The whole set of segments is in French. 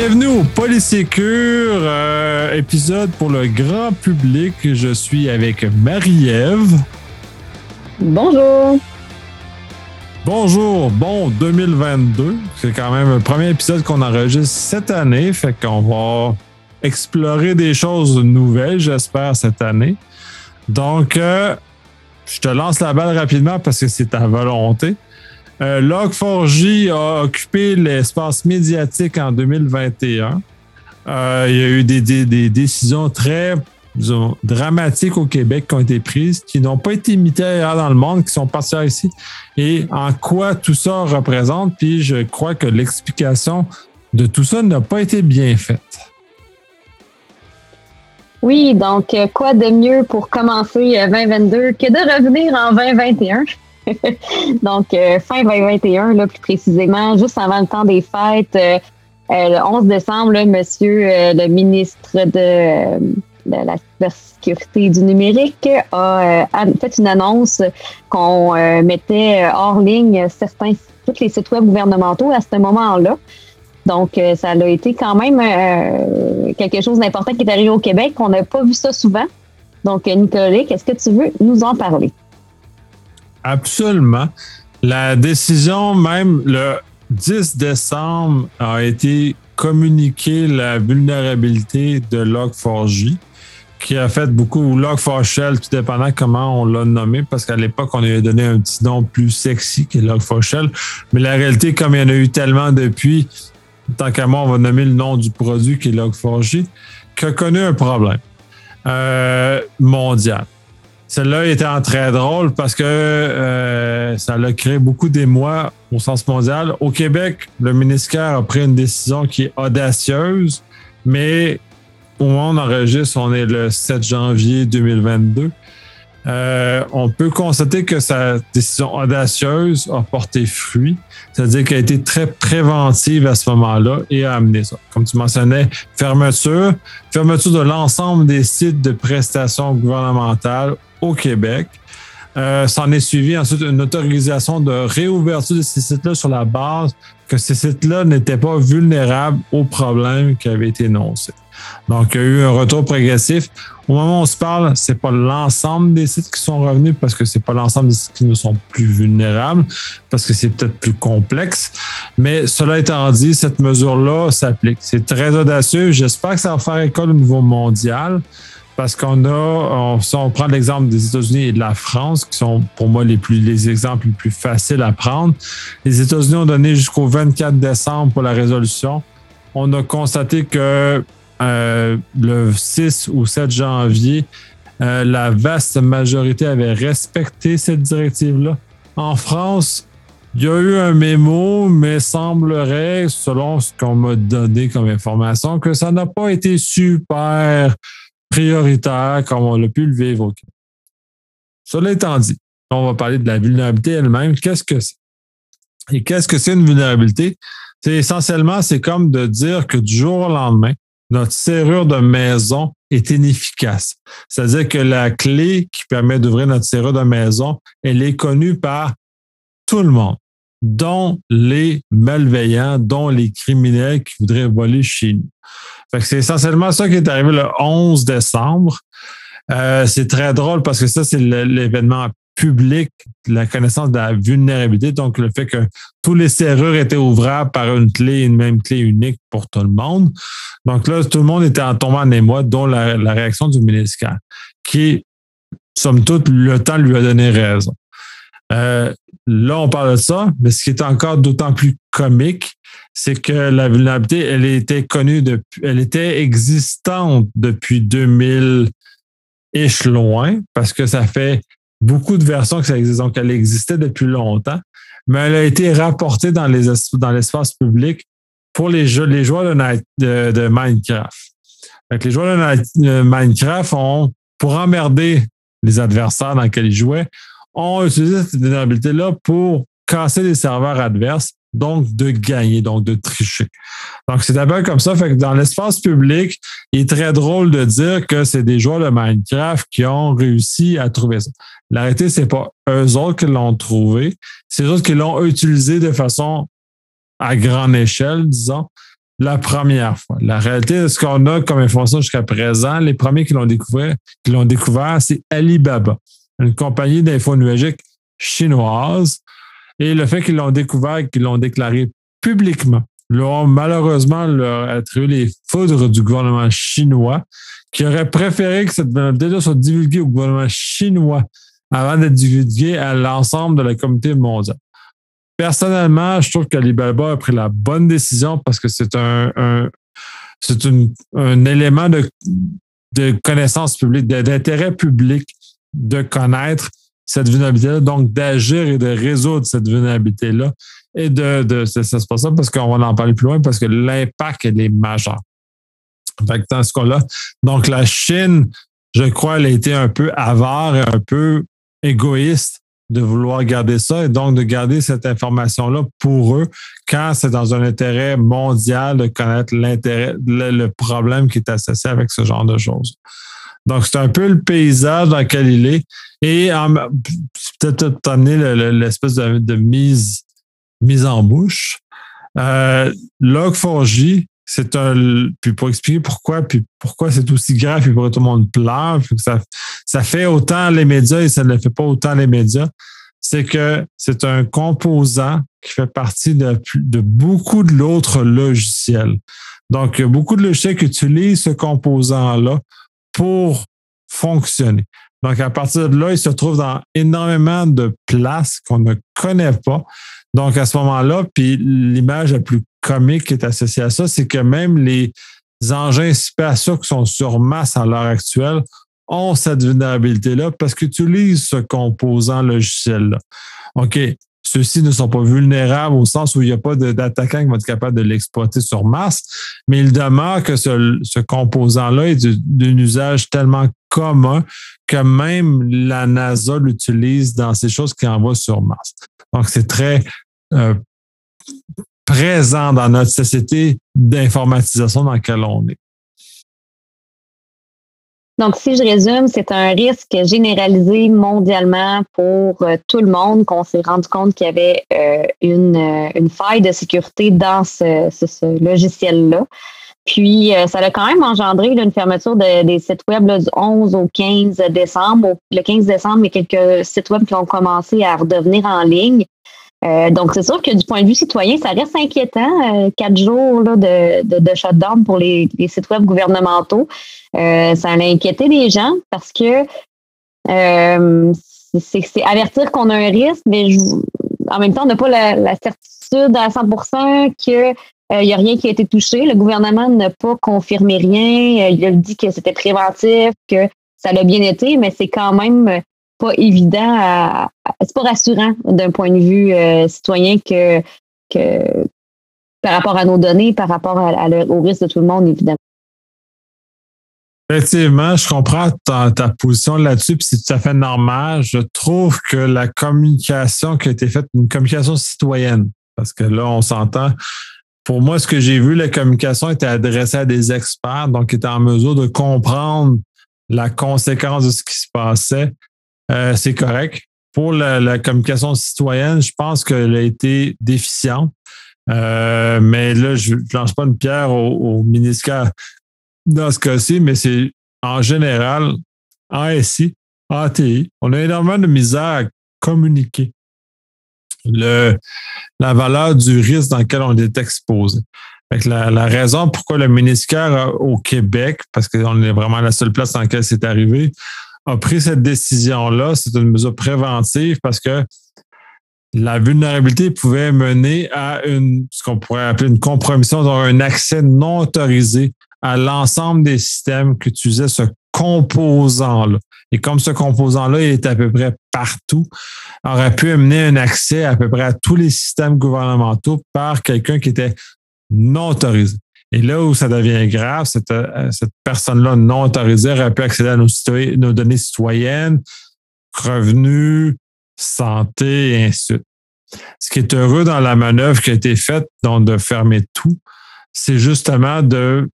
Bienvenue au Polysécure, euh, épisode pour le grand public. Je suis avec Marie-Ève. Bonjour. Bonjour, bon 2022. C'est quand même le premier épisode qu'on enregistre cette année, fait qu'on va explorer des choses nouvelles, j'espère, cette année. Donc, euh, je te lance la balle rapidement parce que c'est ta volonté. Euh, Log4j a occupé l'espace médiatique en 2021. Euh, il y a eu des, décisions très dramatiques au Québec qui ont été prises, qui n'ont pas été imitées ailleurs dans le monde, qui sont passées ici. Et en quoi tout ça représente, puis je crois que l'explication de tout ça n'a pas été bien faite. Oui, donc euh, quoi de mieux pour commencer 2022 que de revenir en 2021? Donc, euh, fin 2021, là, plus précisément, juste avant le temps des fêtes, euh, euh, le 11 décembre, là, monsieur le ministre de, la sécurité du numérique a, fait une annonce qu'on mettait hors ligne certains tous les sites web gouvernementaux à ce moment-là. Donc, ça a été quand même quelque chose d'important qui est arrivé au Québec. On n'a pas vu ça souvent. Donc, Nicolas, est-ce que tu veux nous en parler? Absolument. La décision, même le 10 décembre, a été communiquée la vulnérabilité de Log4j, qui a fait beaucoup Log4Shell, tout dépendant comment on l'a nommé, parce qu'à l'époque, on lui a donné un petit nom plus sexy que Log4Shell. Mais la réalité, comme il y en a eu tellement depuis, tant qu'à moi, on va nommer le nom du produit qui est Log4j, qui a connu un problème euh, mondial. Celle-là était en très drôle parce que euh, ça a créé beaucoup d'émoi au sens mondial. Au Québec, le ministère a pris une décision qui est audacieuse, mais au moment où on enregistre, on est le 7 janvier 2022. Euh, on peut constater que sa décision audacieuse a porté fruit, c'est-à-dire qu'elle a été très préventive à ce moment-là et a amené ça. Comme tu mentionnais, fermeture, fermeture de l'ensemble des sites de prestations gouvernementales au Québec. Euh, S'en est suivi ensuite une autorisation de réouverture de ces sites-là sur la base que ces sites-là n'étaient pas vulnérables aux problèmes qui avaient été énoncés. Donc, il y a eu un retour progressif. Au moment où on se parle, c'est pas l'ensemble des sites qui sont revenus parce que c'est pas l'ensemble des sites qui ne sont plus vulnérables, parce que c'est peut-être plus complexe. Mais cela étant dit, cette mesure-là s'applique. C'est très audacieux. J'espère que ça va faire école au niveau mondial parce qu'on a, si on prend l'exemple des États-Unis et de la France, qui sont pour moi les, plus, les exemples les plus faciles à prendre, les États-Unis ont donné jusqu'au 24 décembre pour la résolution. On a constaté que euh, le 6 ou 7 janvier, euh, la vaste majorité avait respecté cette directive-là. En France, il y a eu un mémo, mais semblerait, selon ce qu'on m'a donné comme information, que ça n'a pas été super prioritaire comme on l'a pu le vivre au Québec. Cela étant dit, on va parler de la vulnérabilité elle-même. Qu'est-ce que c'est? Et qu'est-ce que c'est une vulnérabilité? C'est essentiellement, c'est comme de dire que du jour au lendemain, notre serrure de maison est inefficace. C'est-à-dire que la clé qui permet d'ouvrir notre serrure de maison, elle est connue par tout le monde, dont les malveillants, dont les criminels qui voudraient voler chez nous c'est essentiellement ça qui est arrivé le 11 décembre. Euh, c'est très drôle parce que ça, c'est l'événement public, la connaissance de la vulnérabilité, donc le fait que tous les serrures étaient ouvrables par une clé, une même clé unique pour tout le monde. Donc là, tout le monde était en tombant en émoi, dont la, réaction du ministère, qui, somme toute, le temps lui a donné raison. Euh, là, on parle de ça, mais ce qui est encore d'autant plus comique, c'est que la vulnérabilité, elle était connue depuis, elle était existante depuis 2000 loin, parce que ça fait beaucoup de versions que ça existe. Donc, elle existait depuis longtemps, mais elle a été rapportée dans les dans l'espace public pour les, jeux, les joueurs de, de, Minecraft. les joueurs de Minecraft ont, pour emmerder les adversaires dans lesquels ils jouaient, ont utilisé cette vulnérabilité-là pour casser les serveurs adverses donc de gagner, donc de tricher. Donc, c'est d'abord comme ça. Fait que dans l'espace public, il est très drôle de dire que c'est des joueurs de Minecraft qui ont réussi à trouver ça. La réalité, c'est pas eux autres qui l'ont trouvé, c'est eux autres qui l'ont utilisé de façon à grande échelle, disons. la première fois. La réalité de ce qu'on a comme information jusqu'à présent, les premiers qui l'ont découvert, qui l'ont découvert, c'est Alibaba, une compagnie d'info chinoise. Et le fait qu'ils l'ont découvert, qu'ils l'ont déclaré publiquement, leur malheureusement leur attribué les foudres du gouvernement chinois, qui aurait préféré que cette vulnérabilité soit divulguée au gouvernement chinois avant d'être divulguée à l'ensemble de la communauté mondiale. Personnellement, je trouve qu'Alibaba a pris la bonne décision parce que c'est un, c'est un élément de, de connaissance publique, d'intérêt public de connaître cette vulnérabilité-là, donc d'agir et de résoudre cette vulnérabilité-là. Et de, de ça, se passe ça parce qu'on va en parler plus loin parce que l'impact est majeur. dans ce cas-là, donc la Chine, je crois, elle a été un peu avare et un peu égoïste de vouloir garder ça et donc de garder cette information-là pour eux quand c'est dans un intérêt mondial de connaître l'intérêt, le, problème qui est associé avec ce genre de choses. Donc, c'est un peu le paysage dans lequel il est. Et peut-être amener l'espèce de, mise, mise en bouche. Euh, Log4j, c'est un. Puis pour expliquer pourquoi, puis pourquoi c'est aussi grave, puis pourquoi tout le monde pleure, puis ça, ça fait autant les médias et ça ne fait pas autant les médias, c'est que c'est un composant qui fait partie de, de beaucoup de l'autre logiciels. Donc, beaucoup de logiciels qui utilisent ce composant-là pour fonctionner. Donc, à partir de là, il se trouve dans énormément de places qu'on ne connaît pas. Donc, à ce moment-là, puis l'image la plus comique qui est associée à ça, c'est que même les engins spatiaux qui sont sur masse à l'heure actuelle ont cette vulnérabilité-là parce qu'ils utilisent ce composant logiciel-là. OK, ceux-ci ne sont pas vulnérables au sens où il n'y a pas d'attaquant qui va être capable de l'exploiter sur masse, mais il demeure que ce, composant-là est d'un usage tellement commun que même la NASA l'utilise dans ces choses qui envoient sur masse. Donc, c'est très euh, présent dans notre société d'informatisation dans laquelle on est. Donc, si je résume, c'est un risque généralisé mondialement pour euh, tout le monde qu'on s'est rendu compte qu'il y avait euh, une, faille de sécurité dans ce, logiciel-là. Puis, ça a quand même engendré une fermeture des sites web du 11 au 15 décembre. le 15 décembre, il y a quelques sites web qui ont commencé à redevenir en ligne. Euh, donc, c'est sûr que du point de vue citoyen, ça reste inquiétant. Euh, quatre jours de, de, shutdown pour les, sites web gouvernementaux. Euh, ça a inquiété les gens parce que c'est avertir qu'on a un risque, mais en même temps, on n'a pas la, certitude à 100% qu'il n'y a rien qui a été touché. Le gouvernement n'a pas confirmé rien. il a dit que c'était préventif, que ça l'a bien été, mais c'est quand même pas évident c'est pas rassurant d'un point de vue euh, citoyen que, par rapport à nos données, par rapport au risque de tout le monde, évidemment. Effectivement, je comprends ta, position là-dessus, puis c'est tout à fait normal. Je trouve que la communication qui a été faite, une communication citoyenne, parce que là, on s'entend. Pour moi, ce que j'ai vu, la communication était adressée à des experts, donc qui étaient en mesure de comprendre la conséquence de ce qui se passait euh, c'est correct. Pour la, communication citoyenne, je pense qu'elle a été déficiente. Euh, mais là, je ne lance pas une pierre au, ministère dans ce cas-ci, mais c'est en général, en SI, en ATI, on a énormément de misère à communiquer le, la valeur du risque dans lequel on est exposé. la, raison pourquoi le ministère au Québec, parce qu'on est vraiment la seule place dans laquelle c'est arrivé, a pris cette décision-là. C'est une mesure préventive parce que la vulnérabilité pouvait mener à une, ce qu'on pourrait appeler une compromission, donc un accès non autorisé à l'ensemble des systèmes qui utilisaient ce composant-là. Et comme ce composant-là est à peu près partout, aurait pu amener un accès à peu près à tous les systèmes gouvernementaux par quelqu'un qui était non autorisé. Et là où ça devient grave, cette, euh, cette personne-là non autorisée aurait pu accéder à nos, données citoyennes, revenus, santé, et ainsi de suite. Ce qui est heureux dans la manœuvre qui a été faite, donc de fermer tout, c'est justement de,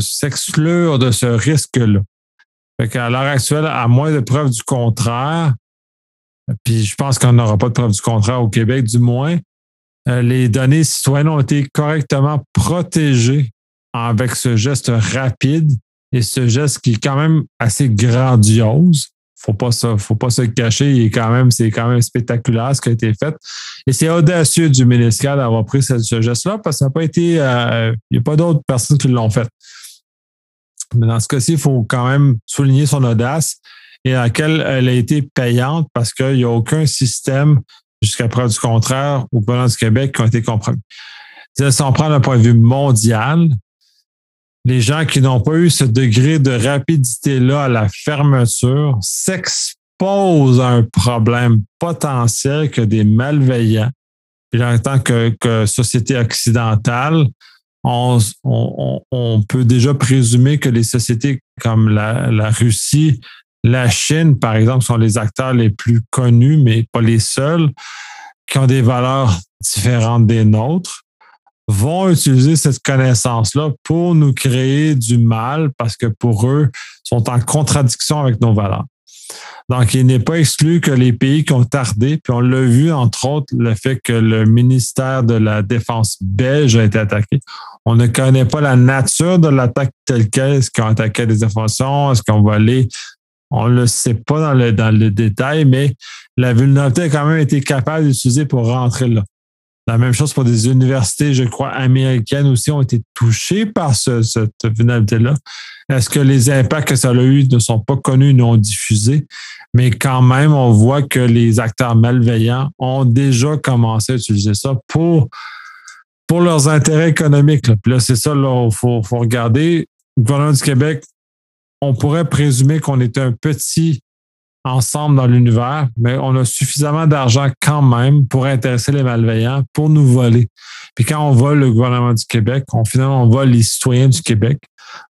s'exclure de ce risque-là. Qu'à l'heure actuelle, à moins de preuves du contraire, puis je pense qu'on n'aura pas de preuves du contraire au Québec, du moins, les données citoyennes ont été correctement protégées avec ce geste rapide et ce geste qui est quand même assez grandiose. Faut pas faut pas se cacher. Il est quand même, c'est quand même spectaculaire ce qui a été fait. Et c'est audacieux du ministère d'avoir pris ce, geste-là parce que ça n'a pas été, euh, il n'y a pas d'autres personnes qui l'ont fait. Mais dans ce cas-ci, il faut quand même souligner son audace et à laquelle elle a été payante parce qu'il n'y a aucun système jusqu'à preuve du contraire au gouvernement du Québec qui ont été compromis. Si on prend d'un point de vue mondial, les gens qui n'ont pas eu ce degré de rapidité-là à la fermeture s'exposent à un problème potentiel que des malveillants. Et en tant que, société occidentale, on, peut déjà présumer que les sociétés comme la, la Russie, la Chine, par exemple, sont les acteurs les plus connus, mais pas les seuls, qui ont des valeurs différentes des nôtres vont utiliser cette connaissance-là pour nous créer du mal parce que pour eux, sont en contradiction avec nos valeurs. Donc, il n'est pas exclu que les pays qui ont tardé, puis on l'a vu, entre autres, le fait que le ministère de la Défense belge a été attaqué. On ne connaît pas la nature de l'attaque telle qu'elle. Est-ce qu'ils ont attaqué des informations? Est-ce qu'on va aller? On ne le sait pas dans le, dans détail, mais la vulnérabilité a quand même été capable d'utiliser pour rentrer là. La même chose pour des universités, je crois, américaines aussi ont été touchées par cette vulnérabilité-là. Est-ce que les impacts que ça a eu ne sont pas connus, non diffusés? Mais quand même, on voit que les acteurs malveillants ont déjà commencé à utiliser ça pour, pour leurs intérêts économiques. Puis là, c'est ça, il faut regarder. Le gouvernement du Québec, on pourrait présumer qu'on est un petit ensemble dans l'univers, mais on a suffisamment d'argent quand même pour intéresser les malveillants, pour nous voler. Puis quand on vole le gouvernement du Québec, on finalement on vole les citoyens du Québec.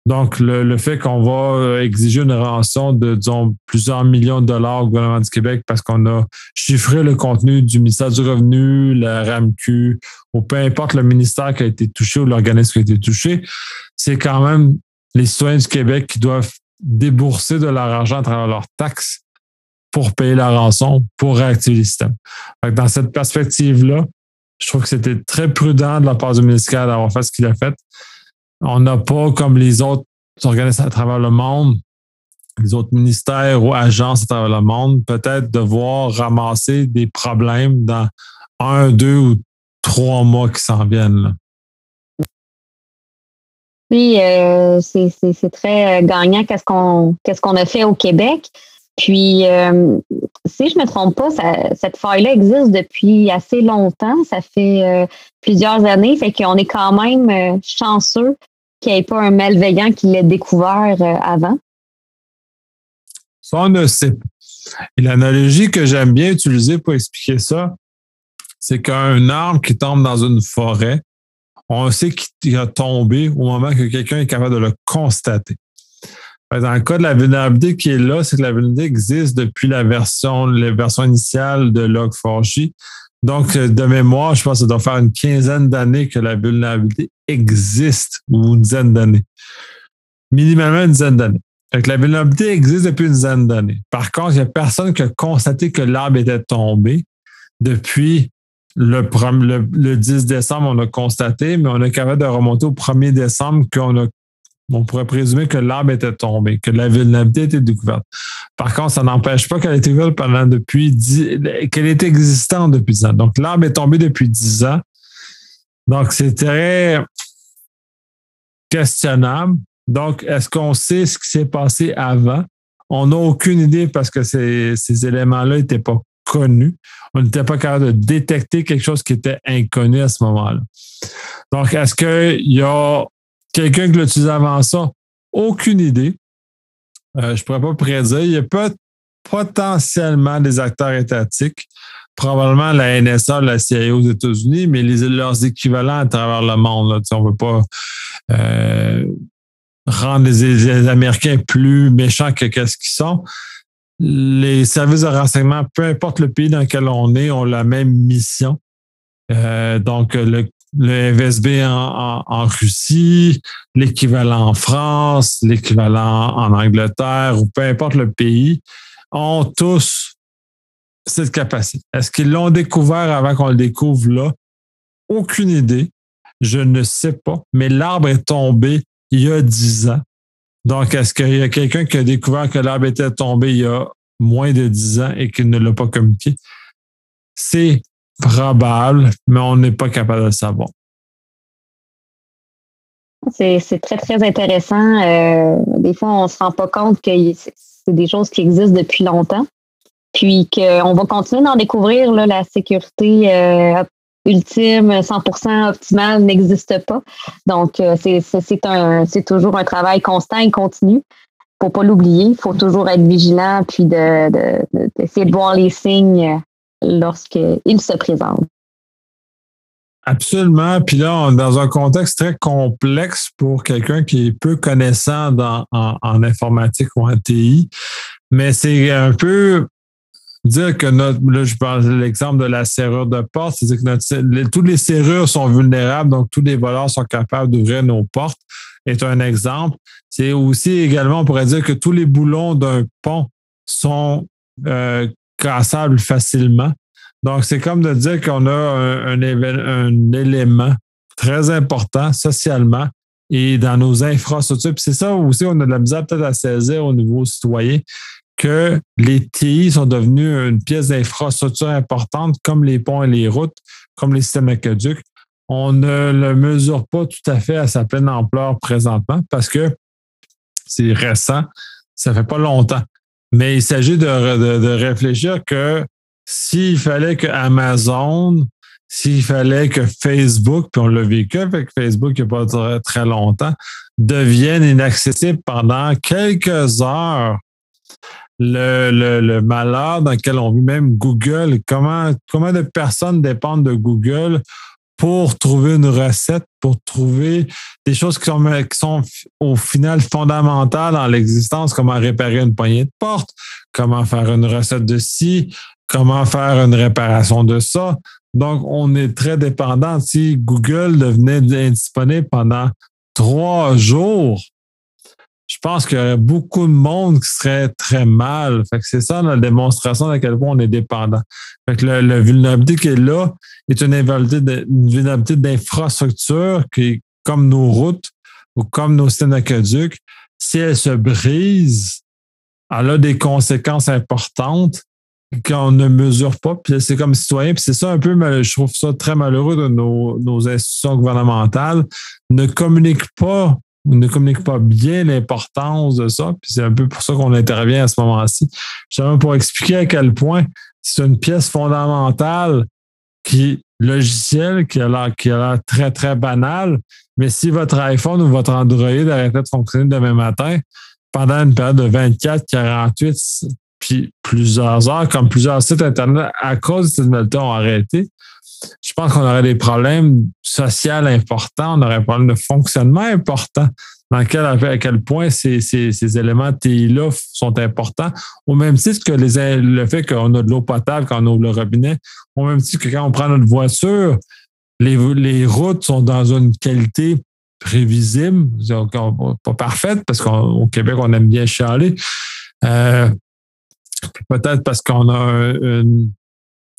Donc, le, fait qu'on va exiger une rançon de, disons, plusieurs millions de dollars au gouvernement du Québec parce qu'on a chiffré le contenu du ministère du Revenu, la RAMQ, ou peu importe le ministère qui a été touché ou l'organisme qui a été touché, c'est quand même les citoyens du Québec qui doivent débourser de leur argent à travers leurs taxes pour payer la rançon, pour réactiver le système. Dans cette perspective-là, je trouve que c'était très prudent de la part du ministère d'avoir fait ce qu'il a fait. On n'a pas, comme les autres organismes à travers le monde, les autres ministères ou agences à travers le monde, peut-être devoir ramasser des problèmes dans un, deux ou trois mois qui s'en viennent. Oui, euh, c'est très gagnant qu'est-ce qu'on qu'est-ce qu'on a fait au Québec. Puis, euh, si je ne me trompe pas, cette faille-là existe depuis assez longtemps. Ça fait euh, plusieurs années. Fait qu'on est quand même euh, chanceux qu'il n'y ait pas un malveillant qui l'ait découvert avant. Ça, on ne sait pas. Et l'analogie que j'aime bien utiliser pour expliquer ça, c'est qu'un arbre qui tombe dans une forêt, on sait qu'il a tombé au moment que quelqu'un est capable de le constater. Dans le cas de la vulnérabilité qui est là, c'est que la vulnérabilité existe depuis la version, la version initiale de Log4j. Donc, de mémoire, je pense que ça doit faire une quinzaine d'années que la vulnérabilité existe, ou une dizaine d'années. Minimalement une dizaine d'années. La vulnérabilité existe depuis une dizaine d'années. Par contre, il n'y a personne qui a constaté que l'arbre était tombé depuis le, le, le, 10 décembre, on a constaté, mais on est capable de remonter au 1er décembre qu'on a on pourrait présumer que l'arbre était tombé, que la vulnérabilité était découverte. Par contre, ça n'empêche pas qu'elle ait été découverte pendant depuis qu'elle est existante depuis 10 ans. Donc, l'arbre est tombé depuis 10 ans. Donc, c'est très questionnable. Donc, est-ce qu'on sait ce qui s'est passé avant? On n'a aucune idée parce que ces éléments-là n'étaient pas On n'était pas capable de détecter quelque chose qui était inconnu à ce moment-là. Donc, est-ce qu'il y a Quelqu'un qui l'utilise avant ça, aucune idée. Euh, je ne pourrais pas prédire. Il y a pas potentiellement des acteurs étatiques, probablement la NSA, la CIA aux États-Unis, mais leurs équivalents à travers le monde. on ne veut pas euh, rendre les, Américains plus méchants que ce qu'ils sont. Les services de renseignement, peu importe le pays dans lequel on est, ont la même mission. Euh, donc, le le FSB en, Russie, l'équivalent en France, l'équivalent en Angleterre ou peu importe le pays, ont tous cette capacité. Est-ce qu'ils l'ont découvert avant qu'on le découvre là? aucune idée. Je ne sais pas. Mais l'arbre est tombé il y a dix ans. Donc, est-ce qu'il y a quelqu'un qui a découvert que l'arbre était tombé il y a moins de dix ans et qu'il ne l'a pas communiqué? C'est probable, mais on n'est pas capable de le savoir. C'est très, très intéressant. Euh, des fois, on ne se rend pas compte que c'est des choses qui existent depuis longtemps. Puis qu'on va continuer d'en découvrir. La sécurité euh, ultime, 100% optimale n'existe pas. Donc, euh, c'est toujours un travail constant et continu. Faut pas l'oublier. Il faut toujours être vigilant puis d'essayer de, de, de voir les signes lorsqu'ils se présentent. Absolument. Puis là, on est dans un contexte très complexe pour quelqu'un qui est peu connaissant dans, en, informatique ou en TI. Mais c'est un peu dire que notre, là, je de l'exemple de la serrure de porte, c'est-à-dire que toutes les serrures sont vulnérables, donc tous les voleurs sont capables d'ouvrir nos portes, est un exemple. C'est aussi également, on pourrait dire que tous les boulons d'un pont sont euh, cassables facilement. Donc, c'est comme de dire qu'on a un, un, élément très important socialement et dans nos infrastructures. Puis c'est ça aussi, on a de la misère peut-être à saisir au niveau citoyen que les TI sont devenus une pièce d'infrastructure importante comme les ponts et les routes, comme les systèmes aqueducs. On ne le mesure pas tout à fait à sa pleine ampleur présentement parce que c'est récent, ça fait pas longtemps. Mais il s'agit de, de réfléchir que s'il fallait que Amazon, s'il fallait que Facebook, puis on l'a vécu avec Facebook il n'y a pas très, longtemps, devienne inaccessible pendant quelques heures. Le, le, malheur dans lequel on vit même Google, comment, comment de personnes dépendent de Google pour trouver une recette, pour trouver des choses qui sont, qui sont au final fondamentales dans l'existence, comment réparer une poignée de porte, comment faire une recette de ci, comment faire une réparation de ça? Donc, on est très dépendant. Si Google devenait indisponible pendant trois jours, je pense qu'il y aurait beaucoup de monde qui serait très mal. Fait que c'est ça la démonstration à quel point on est dépendant. Fait que le, vulnérabilité qui est là est une vulnérabilité d'infrastructure qui, comme nos routes ou comme nos systèmes aqueducs, si elle se brise, elle a des conséquences importantes qu'on ne mesure pas. Puis c'est comme citoyen, puis c'est ça un peu, je trouve ça très malheureux de nos, nos institutions gouvernementales, ne communiquent pas ne communiquent pas bien l'importance de ça. Puis c'est un peu pour ça qu'on intervient à ce moment-ci. Justement pour expliquer à quel point c'est une pièce fondamentale qui logiciel qui a l'air qui a l'air très, très banal. Mais si votre iPhone ou votre Android arrêtait de fonctionner demain matin, pendant une période de 24, 48, puis plusieurs heures, comme plusieurs sites Internet, à cause de cette nouvelle ont arrêté, je pense qu'on aurait des problèmes sociaux importants, on aurait des problèmes de fonctionnement importants dans lequel, à quel point ces, ces, ces éléments TI-là sont importants, au même titre que les, le fait qu'on a de l'eau potable quand on ouvre le robinet, au même titre que quand on prend notre voiture, les, les routes sont dans une qualité prévisible, pas parfaite, parce qu'au Québec, on aime bien chialer. Euh, Peut-être parce qu'on a une,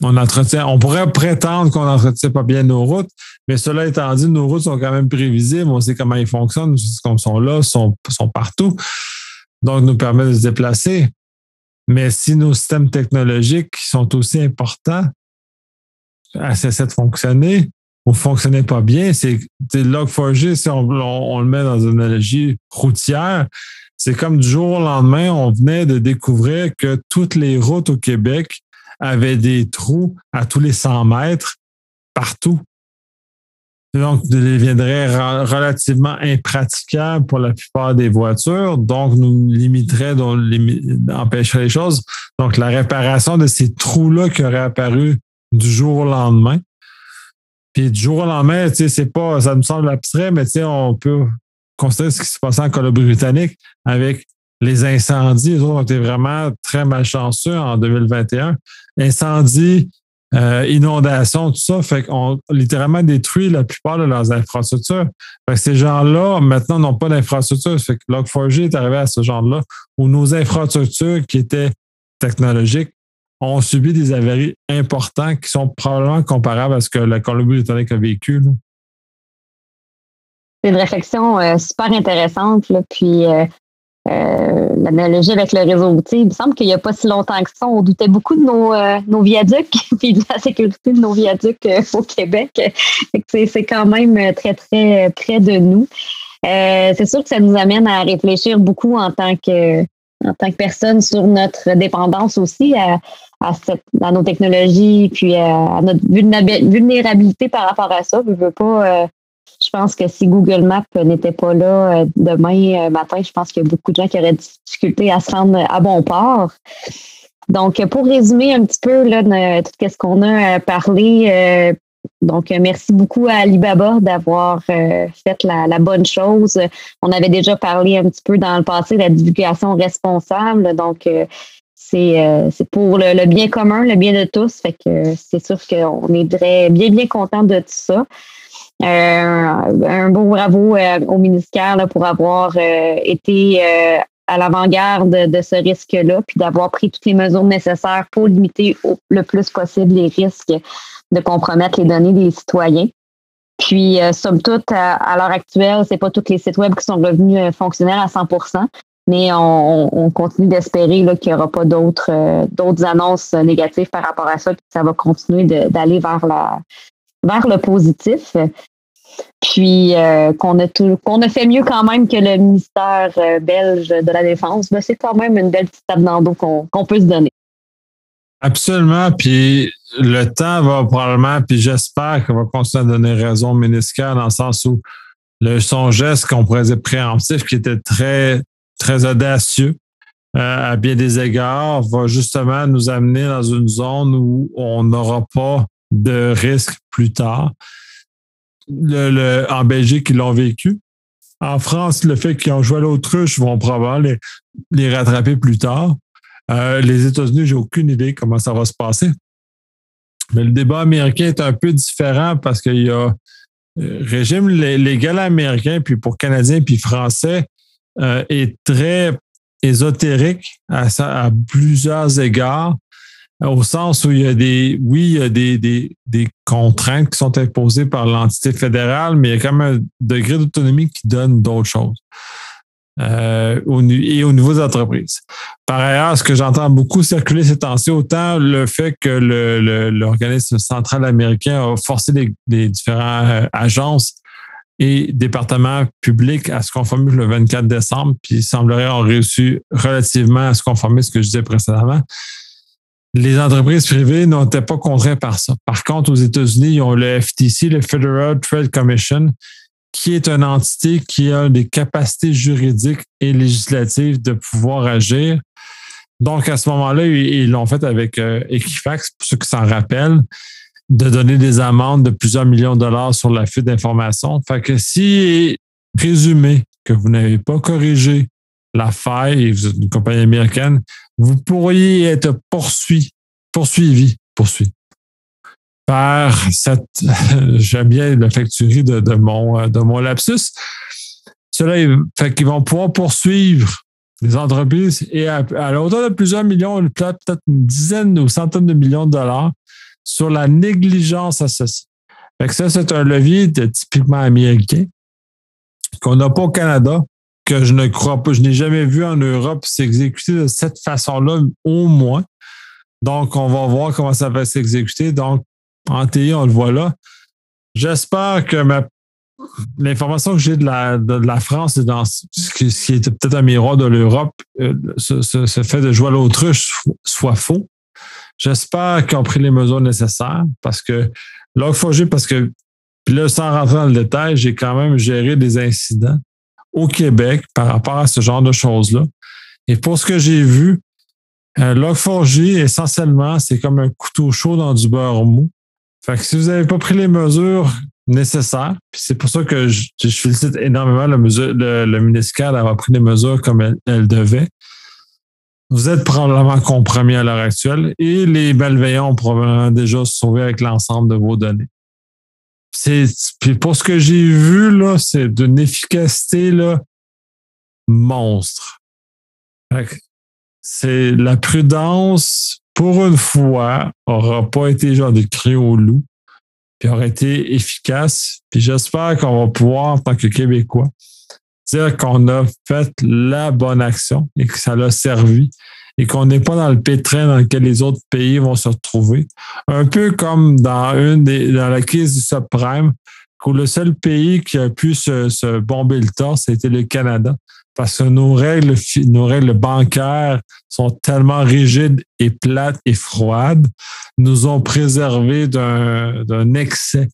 on entretient, on pourrait prétendre qu'on n'entretient pas bien nos routes, mais cela étant dit, nos routes sont quand même prévisibles, on sait comment ils fonctionnent, comme sont là, sont, partout, donc nous permettent de se déplacer. Mais si nos systèmes technologiques sont aussi importants, cessent de fonctionner ou fonctionnaient pas bien, c'est Log4j, si on, le met dans une analogie routière, c'est comme du jour au lendemain, on venait de découvrir que toutes les routes au Québec avaient des trous à tous les 100 mètres partout. Donc, deviendrait relativement impraticable pour la plupart des voitures, donc nous limiterait, donc empêcherait les choses. Donc, la réparation de ces trous-là qui auraient apparu du jour au lendemain. Puis du jour au lendemain, tu sais, c'est pas, ça me semble abstrait, mais tu sais, on peut considérer ce qui se passait en Colombie-Britannique avec les incendies. Les autres ont été vraiment très malchanceux en 2021. Incendies, euh, inondations, tout ça, fait qu'on littéralement détruit la plupart de leurs infrastructures. Fait que ces gens-là, maintenant, n'ont pas d'infrastructure. Fait que Log4j est arrivé à ce genre-là où nos infrastructures qui étaient technologiques ont subi des avaries importants qui sont probablement comparables à ce que la Colombie-Britannique a vécu. C'est une réflexion euh, super intéressante. Puis euh, euh, l'analogie avec le réseau routier, il me semble qu'il n'y a pas si longtemps que ça, on doutait beaucoup de nos, nos viaducs puis de la sécurité de nos viaducs au Québec. C'est quand même très, très près de nous. c'est sûr que ça nous amène à réfléchir beaucoup en tant que en tant que personne sur notre dépendance aussi à, à, nos technologies, puis à, notre vulnérabilité par rapport à ça. Je veux pas. Euh, je pense que si Google Maps n'était pas là euh, demain euh, matin, je pense qu'il y a beaucoup de gens qui auraient difficulté à se rendre à bon port. Donc, pour résumer un petit peu tout ce qu'on a parlé, donc, merci beaucoup à Alibaba d'avoir fait la, bonne chose. On avait déjà parlé un petit peu dans le passé de la divulgation responsable. Donc, euh, c'est pour le, bien commun, le bien de tous. Fait que c'est sûr qu'on est bien, bien content de tout ça. Euh, un beau bravo euh, au ministère pour avoir été à l'avant-garde de ce risque-là, puis d'avoir pris toutes les mesures nécessaires pour limiter le plus possible les risques de compromettre les données des citoyens. Puis, somme toute, à, l'heure actuelle, c'est pas tous les sites web qui sont revenus fonctionnels à 100% mais on, continue d'espérer qu'il n'y aura pas d'autres euh, d'autres annonces négatives par rapport à ça, que ça va continuer d'aller vers la vers le positif. Puis euh, qu'on a tout, qu'on fait mieux quand même que le ministère euh, belge de la Défense, ben, c'est quand même une belle petite dans qu'on peut se donner. Absolument. Puis le temps va probablement, puis j'espère qu'il va continuer à donner raison au ministère dans le sens où le, son geste qu'on pourrait dire préemptif, qui était très très audacieux euh, à bien des égards, va justement nous amener dans une zone où on n'aura pas de risque plus tard. En Belgique, ils l'ont vécu. En France, le fait qu'ils ont joué à l'autruche vont probablement les, rattraper plus tard. Euh, les États-Unis, j'ai aucune idée comment ça va se passer. Mais le débat américain est un peu différent parce qu'il y a euh, régime légal américain, puis pour Canadiens puis Français, euh, est très ésotérique à, plusieurs égards, au sens où il y a des, oui, il y a des, des, des contraintes qui sont imposées par l'entité fédérale, mais il y a quand même un degré d'autonomie qui donne d'autres choses. Euh, et au niveau des entreprises. Par ailleurs, ce que j'entends beaucoup circuler ces temps-ci, autant le fait que l'organisme le, central américain a forcé les, différentes euh, agences et départements publics à se conformer le 24 décembre, puis il semblerait avoir réussi relativement à se conformer ce que je disais précédemment. Les entreprises privées n'étaient pas contraintes par ça. Par contre, aux États-Unis, ils ont le FTC, le Federal Trade Commission, qui est une entité qui a des capacités juridiques et législatives de pouvoir agir. Donc, à ce moment-là, ils l'ont fait avec euh, Equifax, pour ceux qui s'en rappellent de donner des amendes de plusieurs millions de dollars sur la fuite d'informations. Fait que si présumé que vous n'avez pas corrigé la faille vous êtes une compagnie américaine, vous pourriez être poursuivi, poursuivi, poursuivi par cette, j'aime bien la facturie de, de, mon, de lapsus. Cela fait qu'ils vont pouvoir poursuivre les entreprises et à, à la hauteur de plusieurs millions, peut-être une dizaine ou centaines de millions de dollars sur la négligence associée. Fait ça, c'est un levier typiquement américain qu'on n'a pas au Canada, que je ne crois pas, je n'ai jamais vu en Europe s'exécuter de cette façon-là, au moins. Donc, on va voir comment ça va s'exécuter. Donc, en TI, on le voit là. J'espère que l'information que j'ai de la, France et dans ce qui, était peut-être un miroir de l'Europe, euh, ce, fait de jouer à l'autruche soit faux. J'espère qu'ils ont pris les mesures nécessaires parce que là, faut parce que, puis là, sans rentrer dans le détail, j'ai quand même géré des incidents au Québec par rapport à ce genre de choses-là. Et pour ce que j'ai vu, euh, Log4j, essentiellement, c'est comme un couteau chaud dans du beurre mou. Fait que si vous n'avez pas pris les mesures nécessaires, puis c'est pour ça que je, félicite énormément le, mesure, le, ministère d'avoir pris les mesures comme elle, elle devait, vous êtes probablement compromis à l'heure actuelle et les malveillants ont probablement déjà sauvé avec l'ensemble de vos données. C'est, pour ce que j'ai vu, là, c'est d'une efficacité, là, monstre. C'est la prudence pour une fois, n'aura pas été genre de cri au loup, puis aura été efficace. Puis j'espère qu'on va pouvoir, en tant que Québécois, dire qu'on a fait la bonne action et que ça l'a servi et qu'on n'est pas dans le pétrin dans lequel les autres pays vont se retrouver. Un peu comme dans une des, dans la crise du subprime, où le seul pays qui a pu se, bomber le torse, c'était le Canada. Parce que nos règles, nos règles bancaires sont tellement rigides et plates et froides, nous ont préservé d'un excès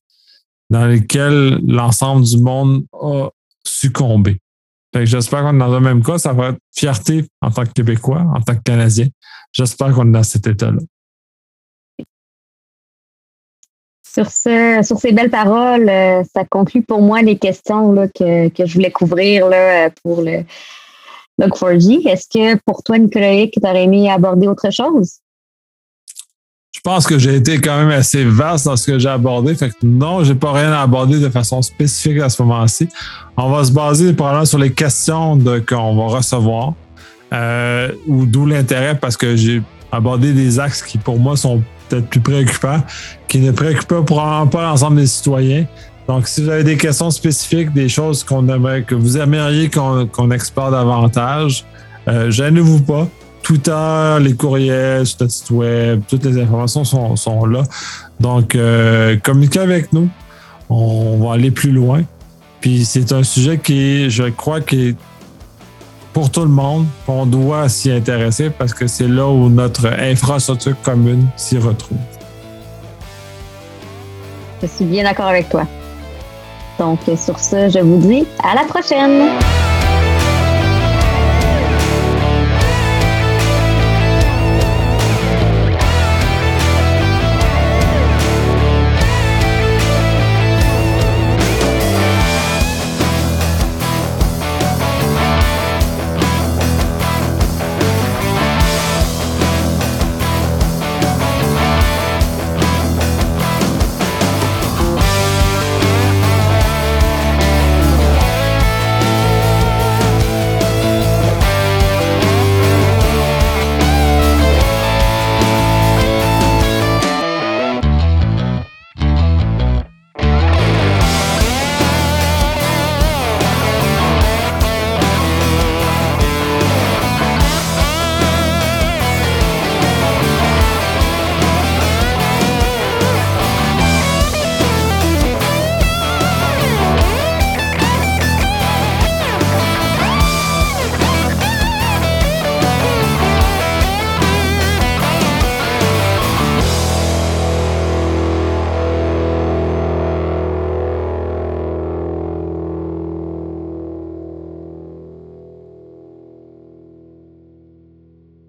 dans lequel l'ensemble du monde a succombé. J'espère qu'on est dans le même cas. Ça va être fierté en tant que Québécois, en tant que Canadien. J'espère qu'on est dans cet état-là. Sur, ce, sur ces belles paroles, euh, ça conclut pour moi les questions que, que, je voulais couvrir là, pour le Log4j. Est-ce que pour toi, Nicolas, tu aurais aimé aborder autre chose? Je pense que j'ai été quand même assez vaste dans ce que j'ai abordé. Fait que non, j'ai pas rien à aborder de façon spécifique à ce moment-ci. On va se baser probablement sur les questions qu'on va recevoir. Euh, ou d'où l'intérêt parce que j'ai abordé des axes qui pour moi sont peut-être plus préoccupant, qui ne préoccupe probablement pas l'ensemble des citoyens. Donc, si vous avez des questions spécifiques, des choses qu'on aimerait, que vous aimeriez qu'on explore davantage, euh, gênez-vous pas. Twitter, les courriels site web, toutes les informations sont, sont là. Donc, euh, communiquez avec nous. On va aller plus loin. Puis c'est un sujet qui, je crois, qui est pour tout le monde, on doit s'y intéresser parce que c'est là où notre infrastructure commune s'y retrouve. Je suis bien d'accord avec toi. Donc, sur ce, je vous dis à la prochaine.